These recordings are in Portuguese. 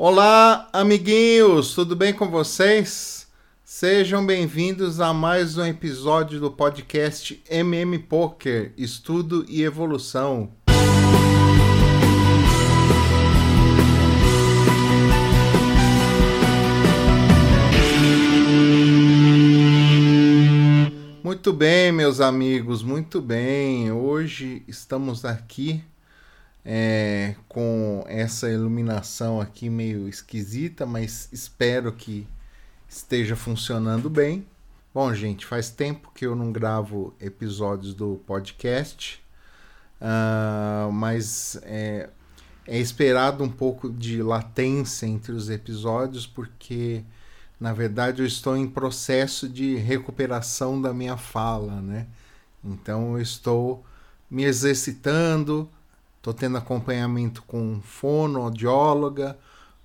Olá, amiguinhos, tudo bem com vocês? Sejam bem-vindos a mais um episódio do podcast MM Poker Estudo e Evolução. Muito bem, meus amigos, muito bem. Hoje estamos aqui é, com essa iluminação aqui meio esquisita, mas espero que esteja funcionando bem. Bom, gente, faz tempo que eu não gravo episódios do podcast, uh, mas é, é esperado um pouco de latência entre os episódios, porque na verdade eu estou em processo de recuperação da minha fala, né? Então eu estou me exercitando, estou tendo acompanhamento com fonoaudióloga,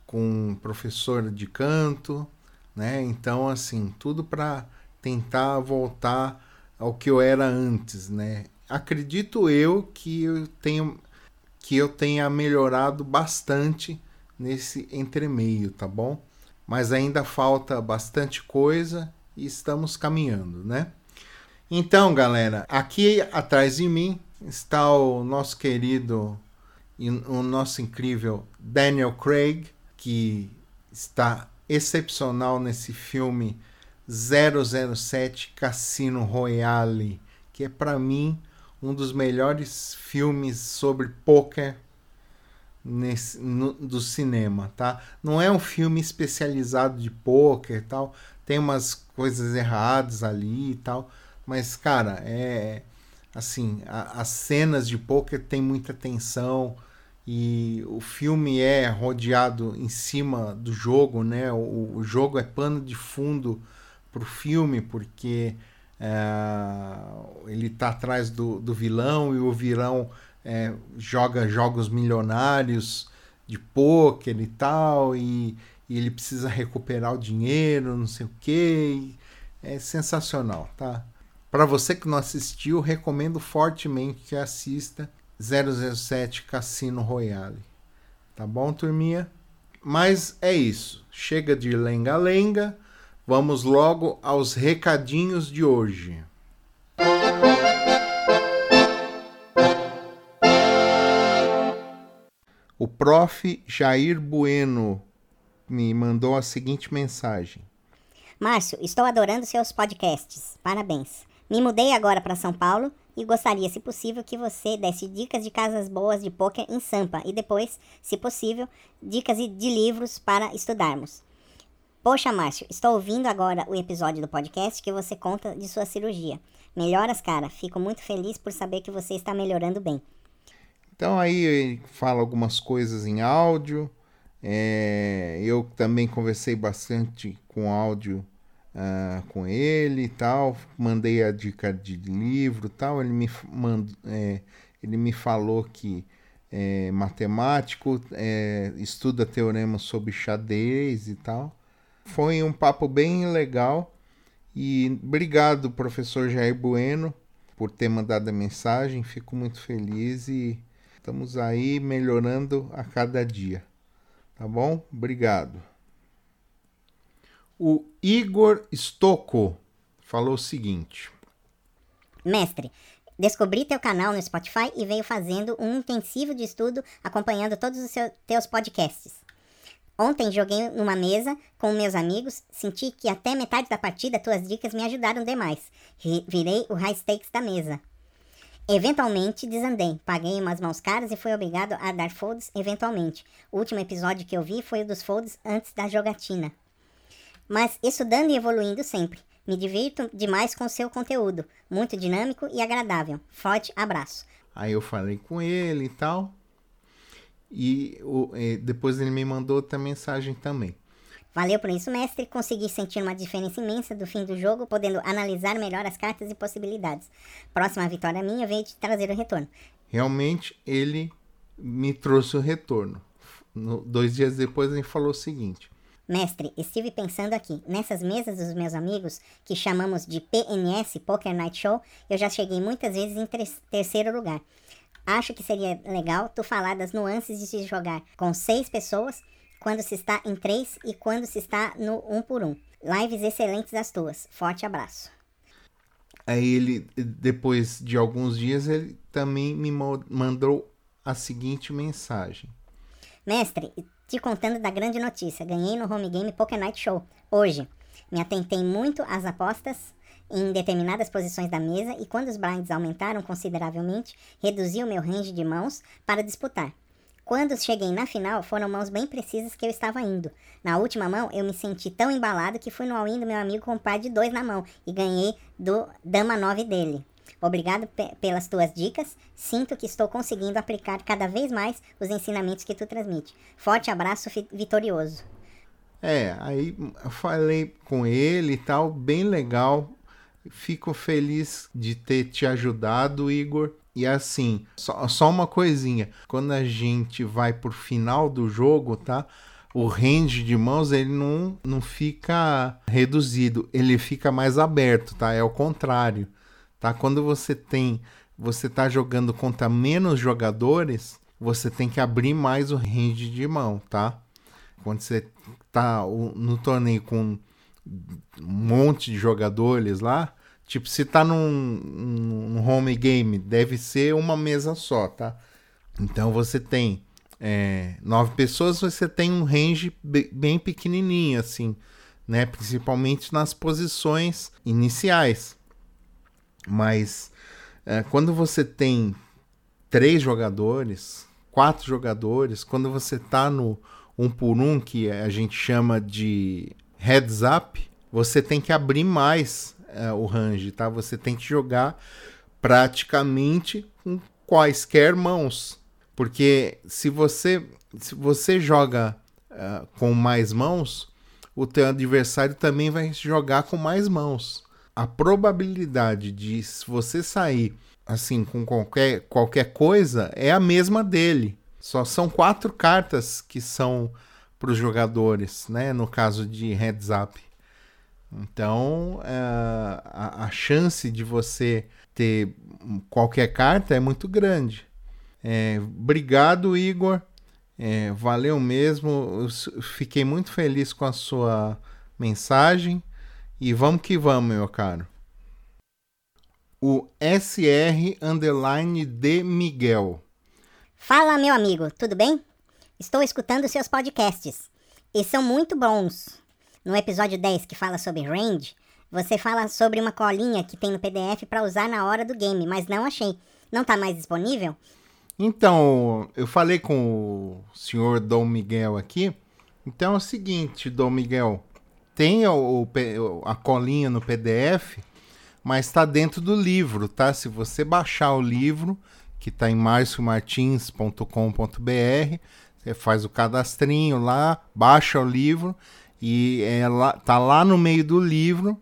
com professor de canto, né? Então assim, tudo para tentar voltar ao que eu era antes, né? Acredito eu que eu tenho que eu tenha melhorado bastante nesse entremeio, tá bom? mas ainda falta bastante coisa e estamos caminhando, né? Então, galera, aqui atrás de mim está o nosso querido e o nosso incrível Daniel Craig, que está excepcional nesse filme 007 Cassino Royale, que é para mim um dos melhores filmes sobre poker nesse, no, do cinema, tá? Não é um filme especializado de poker e tal, tem umas coisas erradas ali e tal, mas cara, é assim, a, as cenas de poker tem muita tensão e o filme é rodeado em cima do jogo, né? O, o jogo é pano de fundo pro filme porque é, ele tá atrás do, do vilão e o vilão é, joga jogos milionários de pôquer e tal, e, e, ele precisa recuperar o dinheiro, não sei o que. É sensacional, tá? Para você que não assistiu, recomendo fortemente que assista 007 Cassino Royale. Tá bom, turminha? Mas é isso. Chega de lenga-lenga. Vamos logo aos recadinhos de hoje. O prof. Jair Bueno me mandou a seguinte mensagem: Márcio, estou adorando seus podcasts. Parabéns. Me mudei agora para São Paulo e gostaria, se possível, que você desse dicas de casas boas de poker em Sampa e depois, se possível, dicas de livros para estudarmos. Poxa, Márcio, estou ouvindo agora o episódio do podcast que você conta de sua cirurgia. Melhoras, cara. Fico muito feliz por saber que você está melhorando bem. Então aí fala algumas coisas em áudio. É, eu também conversei bastante com áudio uh, com ele e tal. Mandei a dica de livro tal. Ele me, mand, é, ele me falou que é matemático, é, estuda teoremas sobre xadrez e tal. Foi um papo bem legal. E obrigado, professor Jair Bueno, por ter mandado a mensagem. Fico muito feliz e Estamos aí melhorando a cada dia. Tá bom? Obrigado. O Igor Stocco falou o seguinte: Mestre, descobri teu canal no Spotify e veio fazendo um intensivo de estudo acompanhando todos os teus podcasts. Ontem joguei numa mesa com meus amigos, senti que até metade da partida tuas dicas me ajudaram demais. Virei o high stakes da mesa. Eventualmente desandei, paguei umas mãos caras e fui obrigado a dar folds eventualmente. O último episódio que eu vi foi o dos folds antes da jogatina. Mas estudando e evoluindo sempre. Me divirto demais com o seu conteúdo, muito dinâmico e agradável. Forte abraço. Aí eu falei com ele e tal. E, o, depois ele me mandou outra mensagem também. Valeu por isso, mestre. Consegui sentir uma diferença imensa do fim do jogo, podendo analisar melhor as cartas e possibilidades. Próxima vitória minha veio de trazer o retorno. Realmente, ele me trouxe o retorno. No, dois dias depois, ele falou o seguinte: Mestre, estive pensando aqui, nessas mesas dos meus amigos, que chamamos de PNS, Poker Night Show, eu já cheguei muitas vezes em terceiro lugar. Acho que seria legal tu falar das nuances de se jogar com seis pessoas quando se está em 3 e quando se está no 1 por 1 Lives excelentes as tuas. Forte abraço. Aí ele, depois de alguns dias, ele também me mandou a seguinte mensagem. Mestre, te contando da grande notícia. Ganhei no home game Poker Night Show. Hoje. Me atentei muito às apostas em determinadas posições da mesa e quando os blinds aumentaram consideravelmente, reduzi o meu range de mãos para disputar. Quando cheguei na final, foram mãos bem precisas que eu estava indo. Na última mão, eu me senti tão embalado que fui no all-in do meu amigo com um par de dois na mão e ganhei do Dama 9 dele. Obrigado pelas tuas dicas. Sinto que estou conseguindo aplicar cada vez mais os ensinamentos que tu transmite. Forte abraço vitorioso. É, aí falei com ele e tal, bem legal. Fico feliz de ter te ajudado, Igor. E assim, só, só uma coisinha. Quando a gente vai pro final do jogo, tá? O range de mãos ele não, não fica reduzido, ele fica mais aberto, tá? É o contrário, tá? Quando você tem, você tá jogando contra menos jogadores, você tem que abrir mais o range de mão, tá? Quando você tá no torneio com um monte de jogadores lá, Tipo, se tá num, num home game, deve ser uma mesa só, tá? Então você tem é, nove pessoas, você tem um range bem pequenininho, assim, né? Principalmente nas posições iniciais. Mas é, quando você tem três jogadores, quatro jogadores, quando você tá no um por um, que a gente chama de heads up, você tem que abrir mais é, o range, tá? Você tem que jogar praticamente com quaisquer mãos. Porque se você, se você joga uh, com mais mãos, o teu adversário também vai jogar com mais mãos. A probabilidade de você sair assim com qualquer, qualquer coisa é a mesma dele. Só são quatro cartas que são para os jogadores, né? No caso de heads up. Então, é, a, a, chance de você ter qualquer carta é muito grande. É, obrigado, Igor. É, valeu mesmo. Eu fiquei muito feliz com a sua mensagem. E vamos que vamos, meu caro. O SR Underline de Miguel. Fala, meu amigo, tudo bem? Estou escutando seus podcasts. E são muito bons. No episódio 10 que fala sobre range, você fala sobre uma colinha que tem no PDF para usar na hora do game, mas não achei. Não tá mais disponível? Então, eu falei com o senhor Dom Miguel aqui. Então é o seguinte, Dom Miguel, tem o, a colinha no PDF, mas está dentro do livro, tá? Se você baixar o livro, que está em marciomartins.com.br, você faz o cadastrinho lá, baixa o livro e ela tá lá no meio do livro,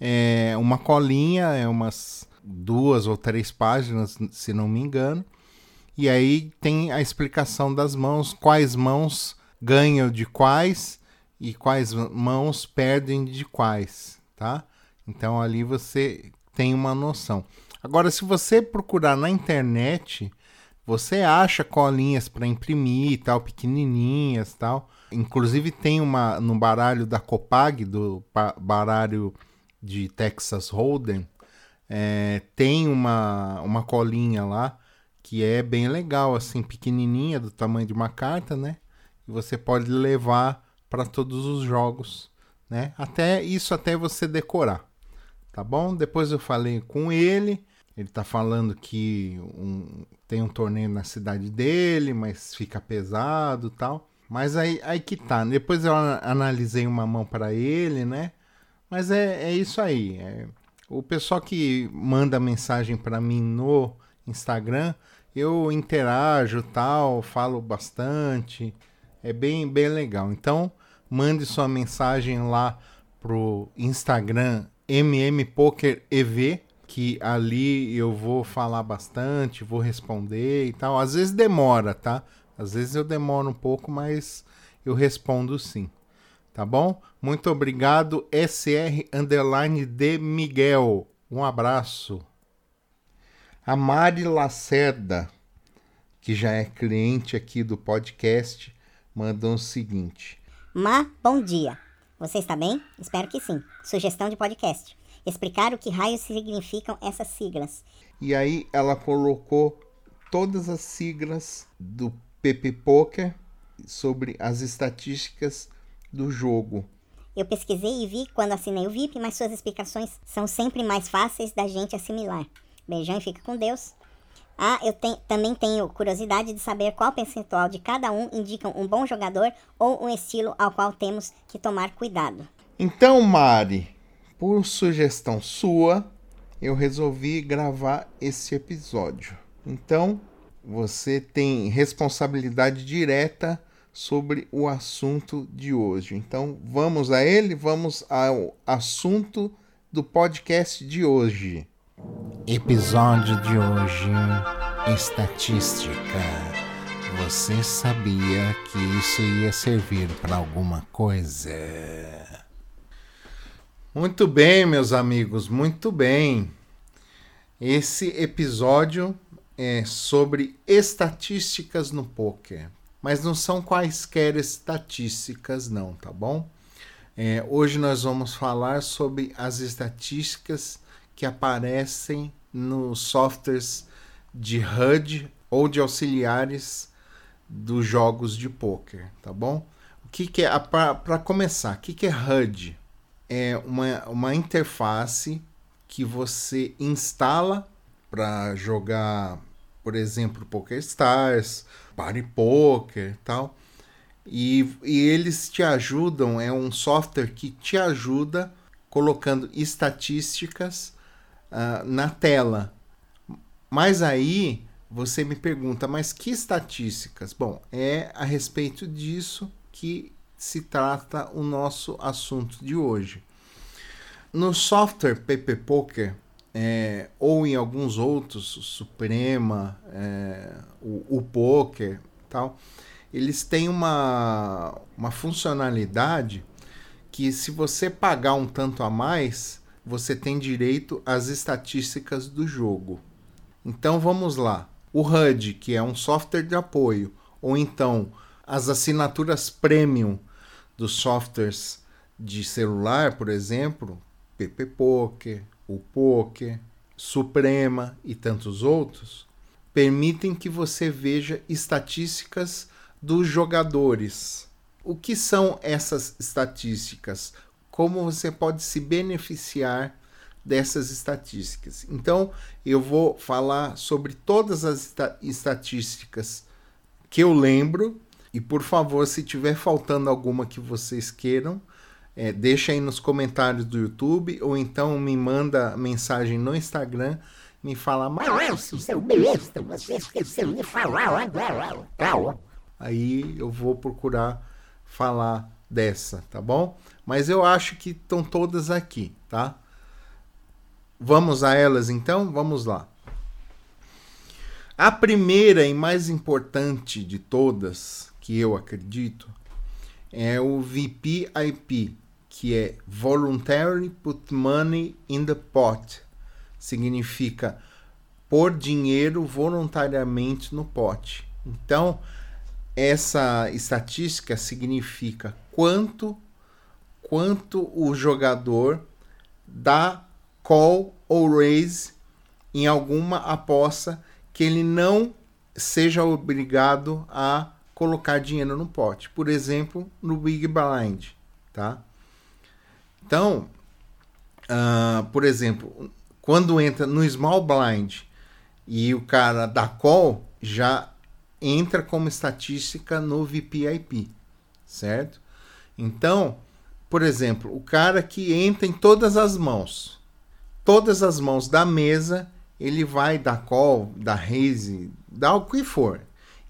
é uma colinha, é umas duas ou três páginas, se não me engano. E aí tem a explicação das mãos, quais mãos ganham de quais e quais mãos perdem de quais, tá? Então ali você tem uma noção. Agora, se você procurar na internet, você acha colinhas para imprimir e tal, pequenininhas tal. Inclusive tem uma no baralho da Copag, do baralho de Texas Hold'em, é, tem uma, uma colinha lá que é bem legal, assim, pequenininha, do tamanho de uma carta, né? E você pode levar para todos os jogos, né? Até isso até você decorar, tá bom? Depois eu falei com ele, ele tá falando que um, tem um torneio na cidade dele, mas fica pesado, tal. Mas aí, aí que tá. Depois eu analisei uma mão para ele, né? Mas é, é isso aí. É, o pessoal que manda mensagem para mim no Instagram, eu interajo tal, falo bastante. É bem, bem legal. Então, mande sua mensagem lá pro Instagram mmpokerev, que ali eu vou falar bastante, vou responder e tal. Às vezes demora, tá? Às vezes eu demoro um pouco, mas eu respondo sim. Tá bom? Muito obrigado, SR Underline de Miguel. Um abraço. A Mari Lacerda, que já é cliente aqui do podcast, mandam o seguinte: Ma, bom dia. Você está bem? Espero que sim. Sugestão de podcast. Explicar o que raios significam essas siglas. E aí ela colocou todas as siglas do PP Poker sobre as estatísticas do jogo. Eu pesquisei e vi quando assinei o VIP, mas suas explicações são sempre mais fáceis da gente assimilar. Beijão e fica com Deus. Ah, eu te também tenho curiosidade de saber qual percentual de cada um indicam um bom jogador ou um estilo ao qual temos que tomar cuidado. Então, Mari, por sugestão sua, eu resolvi gravar esse episódio. Então, você tem responsabilidade direta sobre o assunto de hoje. Então, vamos a ele, vamos ao assunto do podcast de hoje. Episódio de hoje: Estatística. Você sabia que isso ia servir para alguma coisa? Muito bem, meus amigos, muito bem. Esse episódio é sobre estatísticas no poker, mas não são quaisquer estatísticas, não, tá bom? É, hoje nós vamos falar sobre as estatísticas que aparecem nos softwares de HUD ou de auxiliares dos jogos de poker, tá bom? O que, que é para começar? O que, que é HUD? É uma, uma interface que você instala para jogar, por exemplo, Poker Stars, Party Poker, tal. E, e eles te ajudam, é um software que te ajuda colocando estatísticas uh, na tela. Mas aí você me pergunta, mas que estatísticas? Bom, é a respeito disso que se trata o nosso assunto de hoje. No software PP Poker, é, ou em alguns outros, Suprema, é, o, o Poker, tal, eles têm uma, uma funcionalidade que se você pagar um tanto a mais, você tem direito às estatísticas do jogo. Então vamos lá. O HUD, que é um software de apoio, ou então as assinaturas premium dos softwares de celular, por exemplo, PP Poker, o Poker, Suprema e tantos outros, permitem que você veja estatísticas dos jogadores. O que são essas estatísticas? Como você pode se beneficiar dessas estatísticas. Então, eu vou falar sobre todas as estatísticas que eu lembro e, por favor, se tiver faltando alguma que vocês queiram, é, deixa aí nos comentários do YouTube ou então me manda mensagem no Instagram me fala Maurício, seu besta, você esqueceu de falar agora. Aí eu vou procurar falar dessa, tá bom? Mas eu acho que estão todas aqui, tá? Vamos a elas então? Vamos lá. A primeira e mais importante de todas, que eu acredito, é o VPIP, que é Voluntary Put Money in the Pot. Significa pôr dinheiro voluntariamente no pote. Então, essa estatística significa quanto quanto o jogador dá call ou raise em alguma aposta que ele não seja obrigado a colocar dinheiro no pote. Por exemplo, no Big Blind, tá? Então, uh, por exemplo, quando entra no Small Blind e o cara dá call, já entra como estatística no VPIP, certo? Então, por exemplo, o cara que entra em todas as mãos, todas as mãos da mesa, ele vai dar call, dar raise, dar o que for.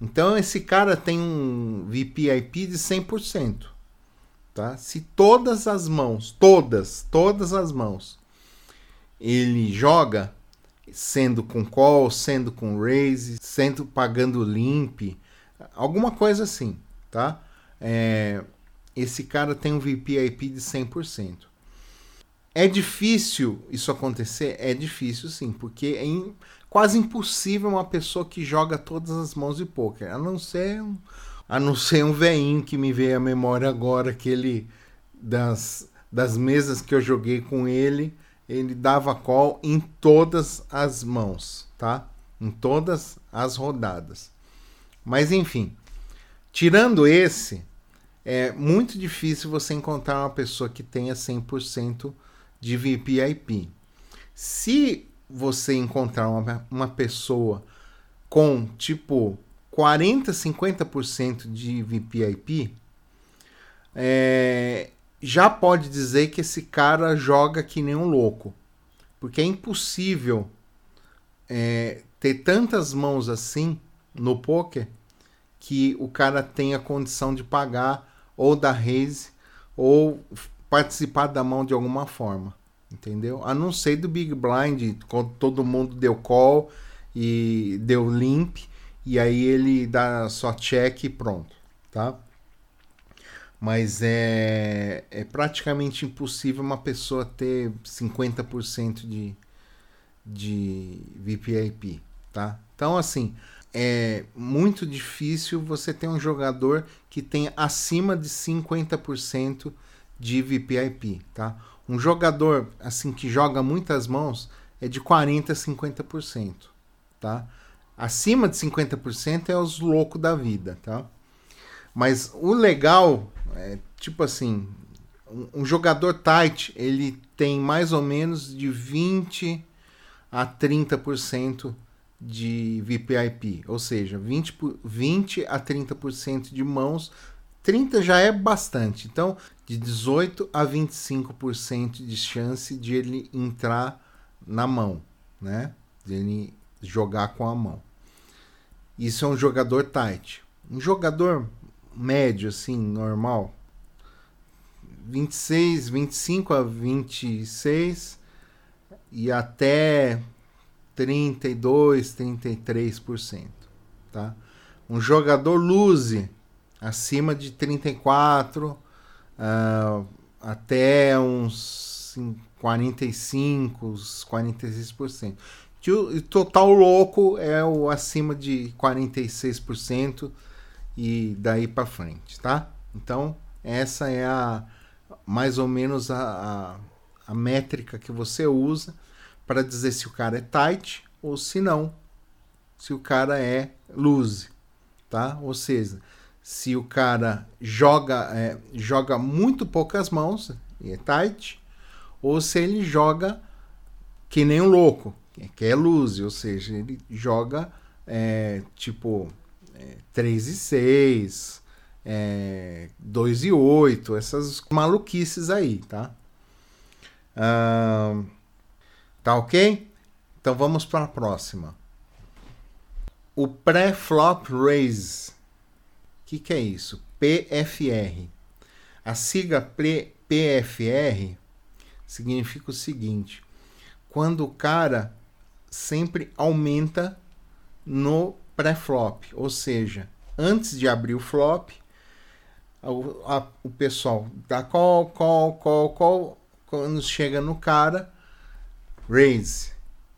Então esse cara tem um VPIP de 100%. Tá? Se todas as mãos, todas, todas as mãos, ele joga, sendo com call, sendo com raise, sendo pagando limp, alguma coisa assim, tá? É, esse cara tem um VPIP de 100%. É difícil isso acontecer? É difícil sim, porque é in, quase impossível uma pessoa que joga todas as mãos de poker, a não ser um, a não ser um veinho que me veio à memória agora, aquele das, das mesas que eu joguei com ele, ele dava call em todas as mãos, tá? Em todas as rodadas. Mas enfim, tirando esse, é muito difícil você encontrar uma pessoa que tenha 100% de VPIP. Se você encontrar uma, uma pessoa com tipo 40, 50% de VPIP, é, já pode dizer que esse cara joga que nem um louco. Porque é impossível é, ter tantas mãos assim no poker que o cara tenha condição de pagar ou da raise ou participar da mão de alguma forma. Entendeu? A não ser do Big Blind, quando todo mundo deu call e deu limp, e aí ele dá só check e pronto, tá? Mas é, é praticamente impossível uma pessoa ter 50% de, de VPIP, tá? Então, assim, é muito difícil você ter um jogador que tenha acima de 50% de VPIP, tá? Um jogador assim que joga muitas mãos é de 40 a 50%, tá? Acima de 50% é os loucos da vida, tá? Mas o legal é tipo assim, um, um jogador tight, ele tem mais ou menos de 20 a 30% de VPIP, ou seja, 20, 20 a 30% de mãos 30 já é bastante. Então, de 18 a 25% de chance de ele entrar na mão, né? De ele jogar com a mão. Isso é um jogador tight. Um jogador médio, assim, normal, 26, 25 a 26 e até 32, 33%, tá? Um jogador lose acima de 34 uh, até uns 45, 46%. O total louco é o acima de 46% e daí para frente, tá? Então, essa é a mais ou menos a, a, a métrica que você usa para dizer se o cara é tight ou se não, se o cara é loose, tá? Ou seja, se o cara joga, é, joga muito poucas mãos, e é tight, ou se ele joga que nem um louco, que é lose, ou seja, ele joga é, tipo é, 3 e 6, é, 2 e 8, essas maluquices aí, tá? Ah, tá ok? Então vamos para a próxima. O pré-flop raise que, que é isso? PFR. A sigla PFR significa o seguinte: quando o cara sempre aumenta no pré-flop, ou seja, antes de abrir o flop, o, a, o pessoal dá call, call, call, call, quando chega no cara, raise,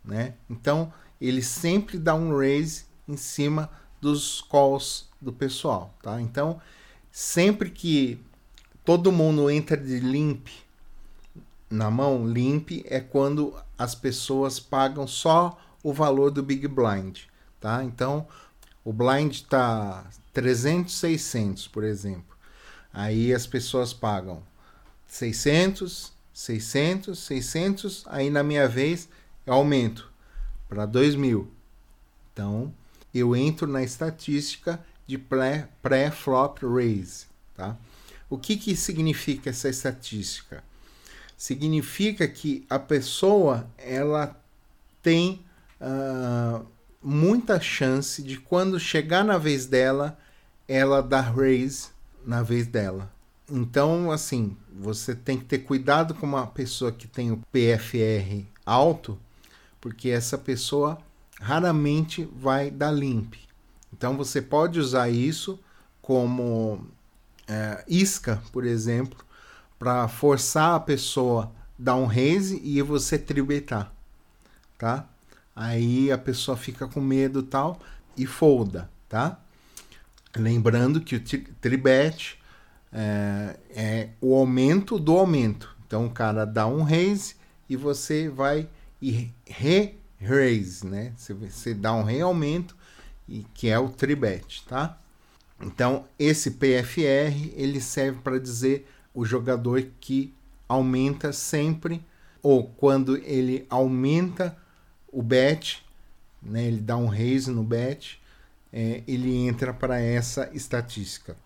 né? Então ele sempre dá um raise em cima dos calls do pessoal, tá? Então, sempre que todo mundo entra de limp na mão, limp é quando as pessoas pagam só o valor do Big Blind, tá? Então, o blind tá 300, 600, por exemplo. Aí as pessoas pagam 600, 600, 600, aí na minha vez eu aumento para 2000. Então, eu entro na estatística de pré-flop raise. Tá? O que, que significa essa estatística? Significa que a pessoa ela tem uh, muita chance de quando chegar na vez dela, ela dar raise na vez dela. Então, assim, você tem que ter cuidado com uma pessoa que tem o PFR alto, porque essa pessoa raramente vai dar limp. Então você pode usar isso como é, isca, por exemplo, para forçar a pessoa dar um raise e você tributar, tá? Aí a pessoa fica com medo tal e folda, tá? Lembrando que o tribet é, é, o aumento do aumento. Então o cara dá um raise e você vai e re-raise, né? Você, você dá um realmente e que é o tribet, tá? Então esse PFR ele serve para dizer o jogador que aumenta sempre ou quando ele aumenta o bet, né? Ele dá um raise no bet, é, ele entra para essa estatística.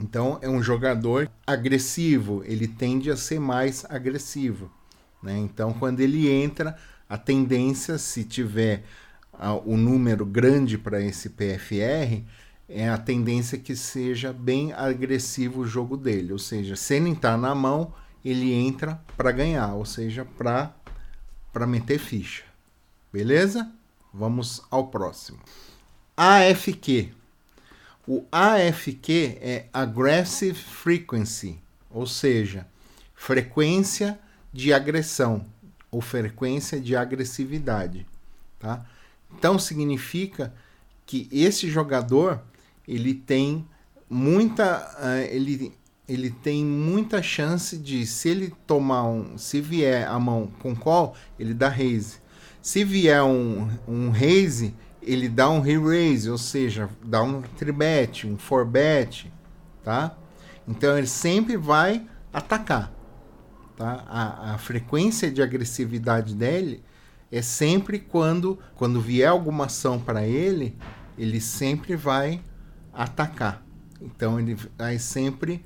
Então é um jogador agressivo, ele tende a ser mais agressivo. Né? Então quando ele entra, a tendência, se tiver o número grande para esse PFR, é a tendência que seja bem agressivo o jogo dele. Ou seja, se ele entrar na mão, ele entra para ganhar, ou seja, para meter ficha. Beleza? Vamos ao próximo. AFQ. O AFQ é Aggressive Frequency, ou seja, frequência de agressão ou frequência de agressividade, tá? Então significa que esse jogador ele tem muita uh, ele ele tem muita chance de se ele tomar um se vier a mão com call ele dá raise se vier um, um raise ele dá um re-raise ou seja dá um tribet um forbet tá então ele sempre vai atacar tá a, a frequência de agressividade dele é sempre quando, quando vier alguma ação para ele, ele sempre vai atacar. Então ele vai sempre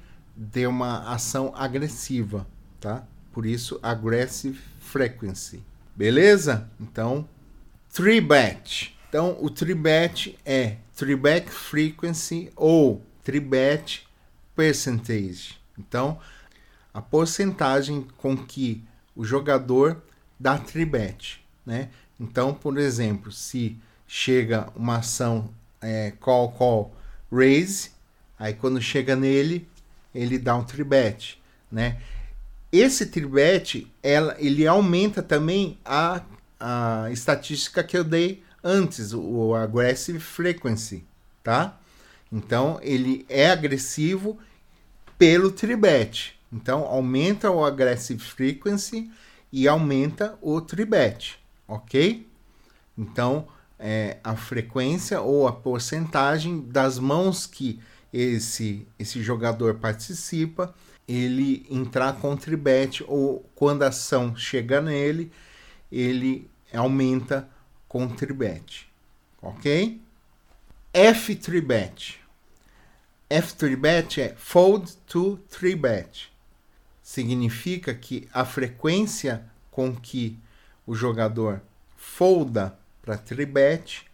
ter uma ação agressiva, tá? Por isso, aggressive frequency. Beleza? Então, three bet. Então, o three bet é three bet frequency ou three bet percentage. Então, a porcentagem com que o jogador dá three bet né? Então, por exemplo, se chega uma ação é, call call raise, aí quando chega nele, ele dá um tribet, né? Esse tribet, ela, ele aumenta também a, a estatística que eu dei antes, o, aggressive frequency, tá? Então, ele é agressivo pelo tribet. Então, aumenta o aggressive frequency e aumenta o tribet ok? Então, é, a frequência ou a porcentagem das mãos que esse, esse jogador participa, ele entrar com tribet ou quando a ação chega nele, ele aumenta com tribet, ok? F tribet. F tribet é fold to tribet. Significa que a frequência com que o jogador folda para tribet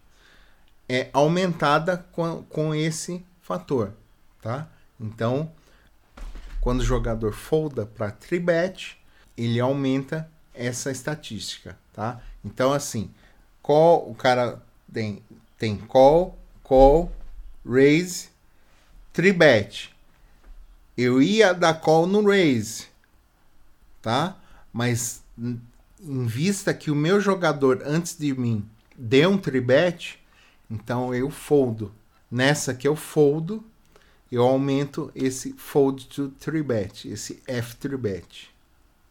é aumentada com, com esse fator, tá? Então, quando o jogador folda para tribet, ele aumenta essa estatística, tá? Então, assim, call, o cara tem, tem call, call, raise, tribet. Eu ia dar call no raise, tá? Mas em vista que o meu jogador antes de mim deu um tribet, então eu foldo. Nessa que eu foldo, eu aumento esse fold to tribet, esse F tribet.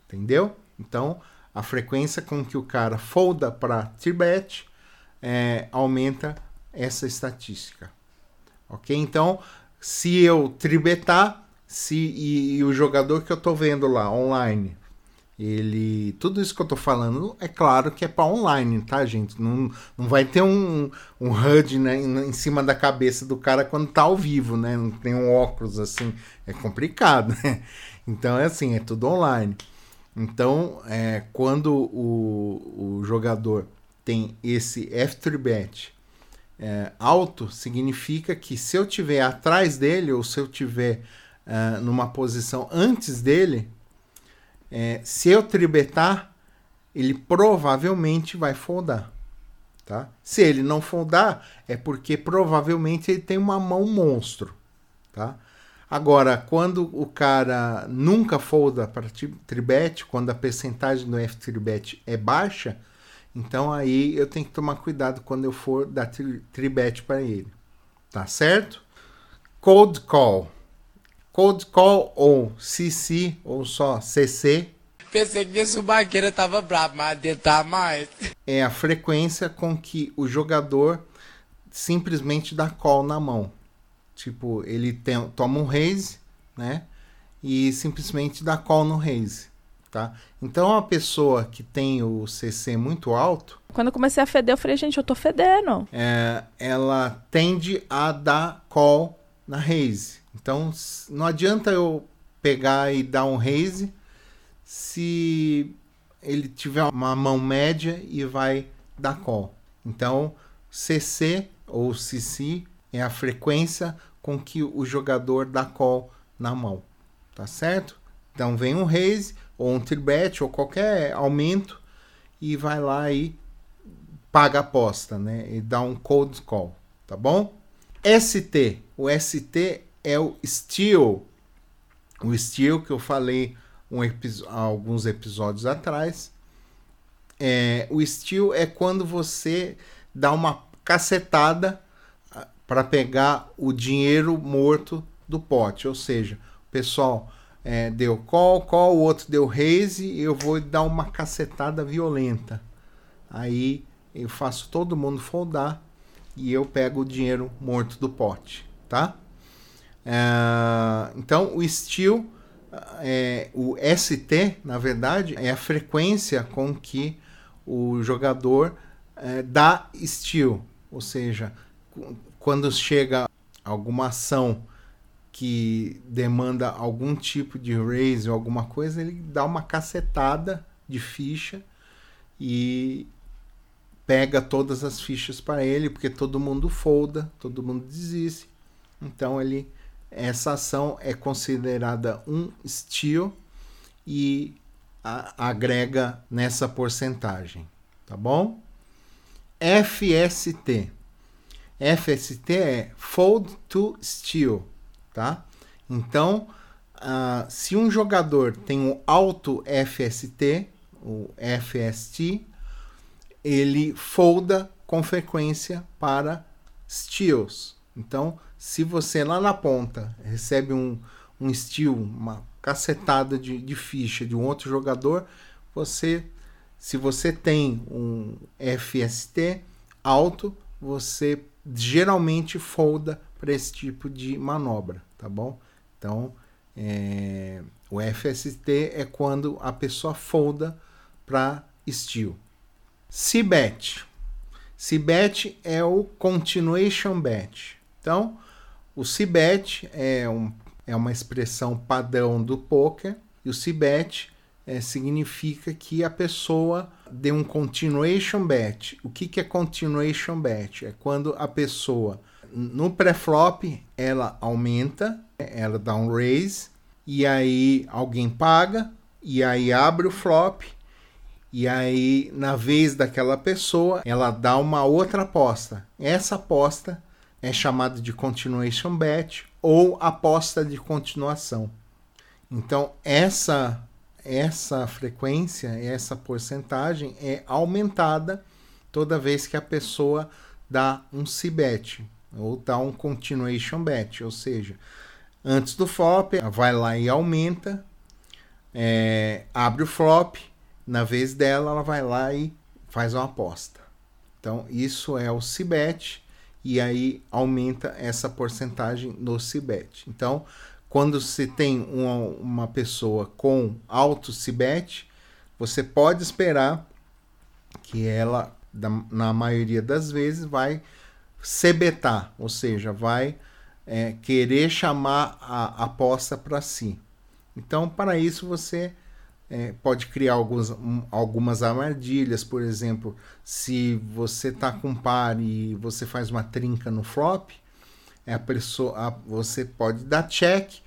Entendeu? Então, a frequência com que o cara folda para tribet é, aumenta essa estatística. Ok? Então, se eu tribetar, se e, e o jogador que eu estou vendo lá online ele. Tudo isso que eu tô falando é claro que é para online, tá, gente? Não, não vai ter um, um HUD né, em cima da cabeça do cara quando tá ao vivo, né? Não tem um óculos assim. É complicado, né? Então é assim, é tudo online. Então, é, quando o, o jogador tem esse F3bet é, alto, significa que se eu tiver atrás dele ou se eu tiver uh, numa posição antes dele, é, se eu tribetar, ele provavelmente vai foldar. Tá? Se ele não foldar, é porque provavelmente ele tem uma mão monstro. Tá? Agora, quando o cara nunca folda para tribet, quando a percentagem do F tribet é baixa, então aí eu tenho que tomar cuidado quando eu for dar tri tribet para ele. Tá certo? Cold Call. Cold Call ou CC ou só CC. Pensei que esse barqueiro tava bravo, mas tá mais. É a frequência com que o jogador simplesmente dá call na mão. Tipo, ele tem, toma um raise, né? E simplesmente dá call no raise, tá? Então, a pessoa que tem o CC muito alto... Quando eu comecei a feder, eu falei, gente, eu tô fedendo. É, ela tende a dar call na raise. Então, não adianta eu pegar e dar um raise se ele tiver uma mão média e vai dar call. Então, CC ou CC é a frequência com que o jogador dá call na mão, tá certo? Então vem um raise ou um tribet ou qualquer aumento e vai lá e paga a aposta, né? E dá um cold call, tá bom? ST, o ST é o Steel. O Steel que eu falei um alguns episódios atrás. É, o Steel é quando você dá uma cacetada ah, para pegar o dinheiro morto do pote. Ou seja, o pessoal é, deu call, call, o outro deu raise eu vou dar uma cacetada violenta. Aí eu faço todo mundo foldar e eu pego o dinheiro morto do pote, tá? É, então o steel, é, o ST, na verdade, é a frequência com que o jogador é, dá steel, ou seja, quando chega alguma ação que demanda algum tipo de raise ou alguma coisa, ele dá uma cacetada de ficha e pega todas as fichas para ele, porque todo mundo folda, todo mundo desiste. Então ele essa ação é considerada um steal e a, agrega nessa porcentagem, tá bom? FST. FST é Fold to Steal, tá? Então, uh, se um jogador tem um alto FST, o FST, ele folda com frequência para steals. Então, se você lá na ponta recebe um, um steal, uma cacetada de, de ficha de um outro jogador, você se você tem um FST alto, você geralmente folda para esse tipo de manobra, tá bom? Então, é, o FST é quando a pessoa folda para steel. Cbet. Cbet é o continuation bet. Então, o Cbet é, um, é uma expressão padrão do poker e o Cbet é, significa que a pessoa dê um continuation bet. O que, que é continuation bet? É quando a pessoa, no pré-flop, ela aumenta, ela dá um raise, e aí alguém paga, e aí abre o flop, e aí na vez daquela pessoa, ela dá uma outra aposta. Essa aposta é chamada de continuation bet ou aposta de continuação. Então, essa essa frequência, essa porcentagem é aumentada toda vez que a pessoa dá um CBET ou dá um continuation bet, ou seja, antes do flop, vai lá e aumenta, é, abre o flop, na vez dela, ela vai lá e faz uma aposta. Então, isso é o CBET e aí aumenta essa porcentagem no CBET. Então, quando se tem uma, uma pessoa com alto CIBET, você pode esperar que ela, na maioria das vezes, vai cebetar, ou seja, vai é, querer chamar a aposta para si. Então, para isso, você é, pode criar alguns, um, algumas armadilhas, por exemplo, se você está com par e você faz uma trinca no flop, é a pessoa, a, você pode dar check,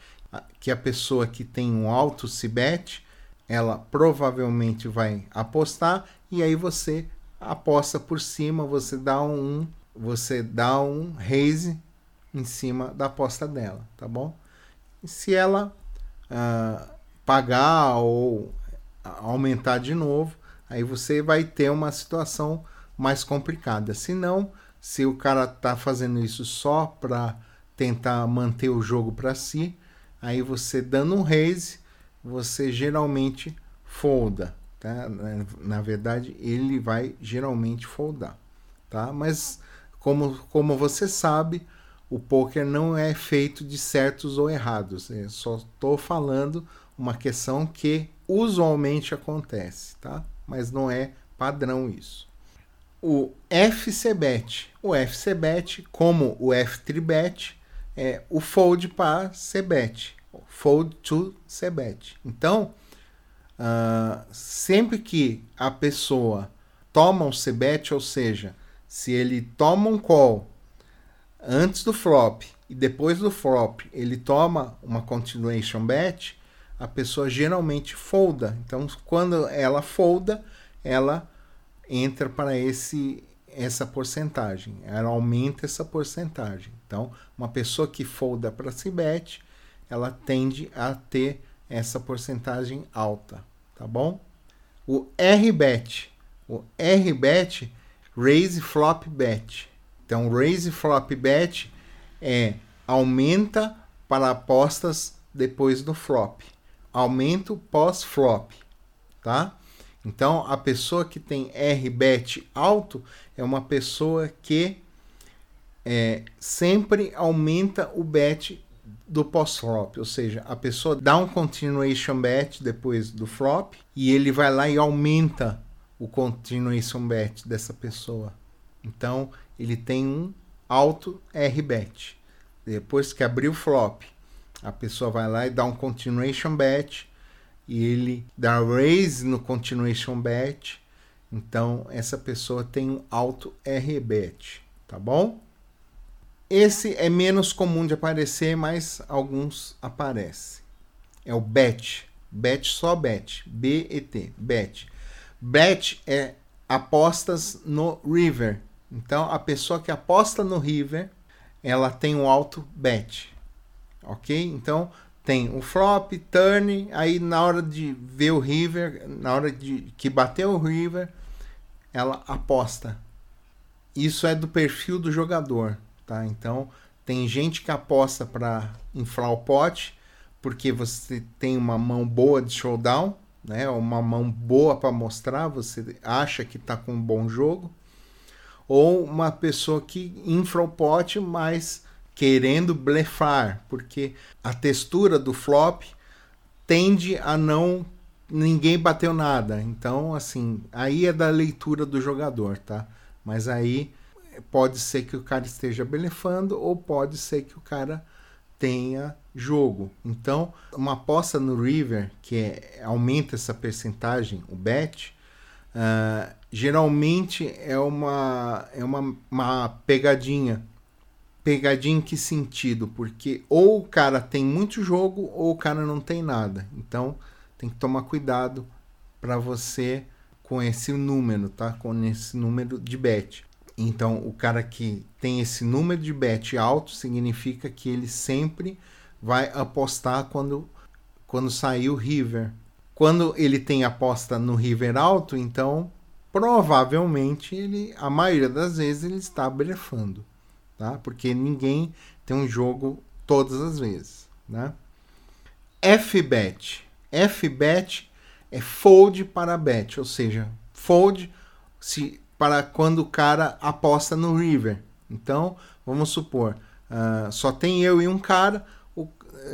que a pessoa que tem um alto CBET, ela provavelmente vai apostar e aí você aposta por cima, você dá um, você dá um raise em cima da aposta dela, tá bom? E se ela uh, pagar ou aumentar de novo, aí você vai ter uma situação mais complicada. Se não, se o cara tá fazendo isso só para tentar manter o jogo para si. Aí você dando um raise, você geralmente folda, tá? Na verdade, ele vai geralmente foldar, tá? Mas como, como você sabe, o poker não é feito de certos ou errados. Eu só estou falando uma questão que usualmente acontece, tá? Mas não é padrão isso. O FCBet. O FCBet, como o F3Bet, é o fold para CBet. Fold to CBet. Então, uh, sempre que a pessoa toma um CBet, ou seja, se ele toma um call antes do flop e depois do flop ele toma uma continuation bet, a pessoa geralmente folda. Então, quando ela folda, ela entra para esse essa porcentagem, ela aumenta essa porcentagem. Então, uma pessoa que folda para Cibet, ela tende a ter essa porcentagem alta, tá bom? O RBet, o RBet, Raise Flop Bet. Então, Raise Flop Bet é aumenta para apostas depois do flop aumento pós-flop, tá? Então, a pessoa que tem R-bet alto é uma pessoa que é, sempre aumenta o bet do pós-flop, ou seja, a pessoa dá um continuation bet depois do flop e ele vai lá e aumenta o continuation bet dessa pessoa. Então, ele tem um alto R-bet. Depois que abrir o flop a pessoa vai lá e dá um continuation bet e ele dá raise no continuation bet. Então essa pessoa tem um alto RBet, tá bom? Esse é menos comum de aparecer, mas alguns aparecem. É o bet, bet só bet, B E T, bet. Bet é apostas no river. Então a pessoa que aposta no river, ela tem um alto bet ok? Então tem o flop, turn, aí na hora de ver o river, na hora de que bater o river, ela aposta. Isso é do perfil do jogador, tá? Então tem gente que aposta para inflar o pote porque você tem uma mão boa de showdown, né? Uma mão boa para mostrar, você acha que está com um bom jogo, ou uma pessoa que infla o pote, mas querendo blefar, porque a textura do flop tende a não ninguém bateu nada. Então, assim, aí é da leitura do jogador, tá? Mas aí pode ser que o cara esteja blefando ou pode ser que o cara tenha jogo. Então, uma aposta no River que é, aumenta essa percentagem, o bet, uh, geralmente é uma, é uma, uma pegadinha pegadinha em que sentido? Porque ou o cara tem muito jogo ou o cara não tem nada. Então tem que tomar cuidado para você com esse número, tá? Com esse número de bet. Então o cara que tem esse número de bet alto significa que ele sempre vai apostar quando quando sair o river. Quando ele tem aposta no river alto, então provavelmente ele a maioria das vezes ele está blefando tá? Porque ninguém tem um jogo todas as vezes, né? FBet. FBet é fold para bet, ou seja, fold se para quando o cara aposta no river. Então, vamos supor, uh, só tem eu e um cara, o,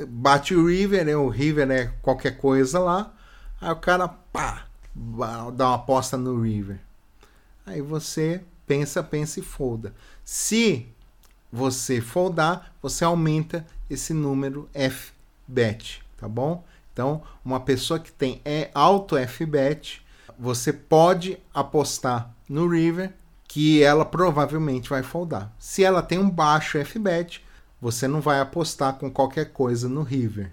bate o river, né? o river é qualquer coisa lá, aí o cara pá, dá uma aposta no river. Aí você pensa, pensa e folda. Se você foldar, você aumenta esse número FBET, tá bom? Então, uma pessoa que tem é alto FBET, você pode apostar no River que ela provavelmente vai foldar. Se ela tem um baixo FBET, você não vai apostar com qualquer coisa no River.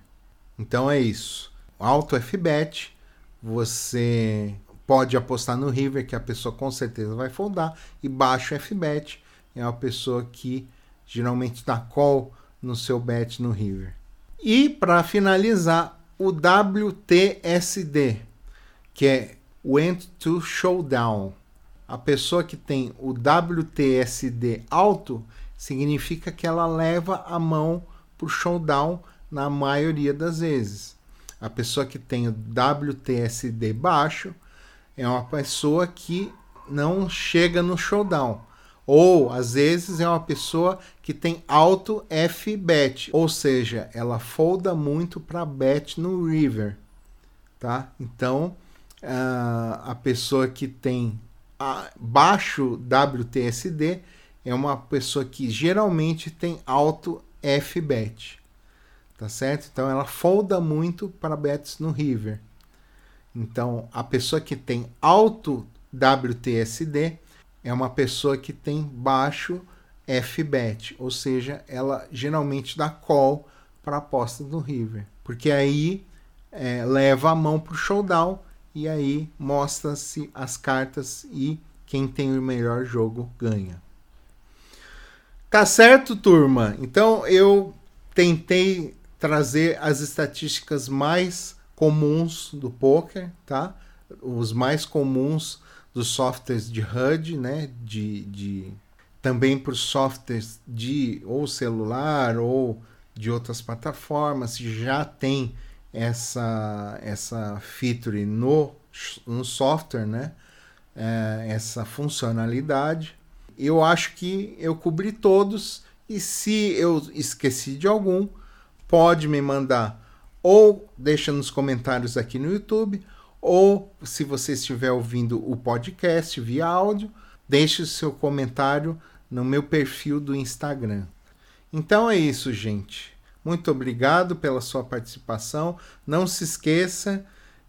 Então é isso. Alto FBET, você pode apostar no River, que a pessoa com certeza vai foldar, e baixo FBET é uma pessoa que geralmente dá call no seu bet no River. E para finalizar, o WTSD, que é Went to Showdown. A pessoa que tem o WTSD alto, significa que ela leva a mão para o showdown na maioria das vezes. A pessoa que tem o WTSD baixo é uma pessoa que não chega no showdown. Ou às vezes é uma pessoa que tem alto F bet, ou seja, ela folda muito para bet no river, tá? Então a pessoa que tem baixo WTSD é uma pessoa que geralmente tem alto F bet, tá certo? Então ela folda muito para bets no river. Então a pessoa que tem alto WTSD é uma pessoa que tem baixo FBET, ou seja, ela geralmente dá call para aposta do River, porque aí é, leva a mão para o showdown e aí mostra-se as cartas e quem tem o melhor jogo ganha. Tá certo, turma? Então eu tentei trazer as estatísticas mais comuns do poker, tá? Os mais comuns dos softwares de HUD, né? De, de também para os softwares de ou celular ou de outras plataformas já tem essa essa feature no, no software, né? É, essa funcionalidade. Eu acho que eu cobri todos e se eu esqueci de algum, pode me mandar ou deixa nos comentários aqui no YouTube ou se você estiver ouvindo o podcast via áudio, deixe o seu comentário no meu perfil do Instagram. Então é isso, gente. Muito obrigado pela sua participação. Não se esqueça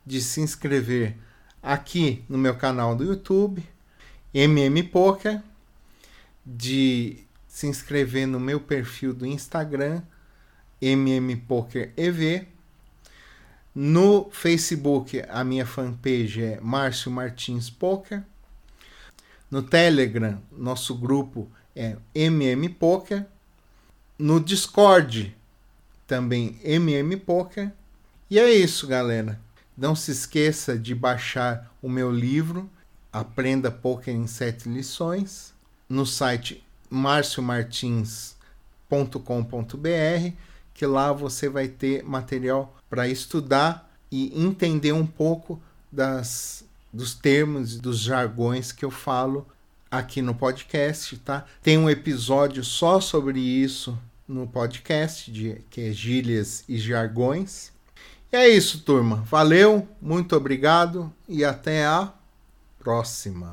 de se inscrever aqui no meu canal do YouTube, MM Poker, de se inscrever no meu perfil do Instagram, MM Poker EV no Facebook, a minha fanpage é Márcio Martins Poker. No Telegram, nosso grupo é MM Poker. No Discord, também MM Poker. E é isso, galera. Não se esqueça de baixar o meu livro Aprenda Poker em 7 lições no site marciomartins.com.br, que lá você vai ter material para estudar e entender um pouco das, dos termos e dos jargões que eu falo aqui no podcast, tá? Tem um episódio só sobre isso no podcast, de, que é gírias e jargões. E é isso, turma. Valeu, muito obrigado e até a próxima.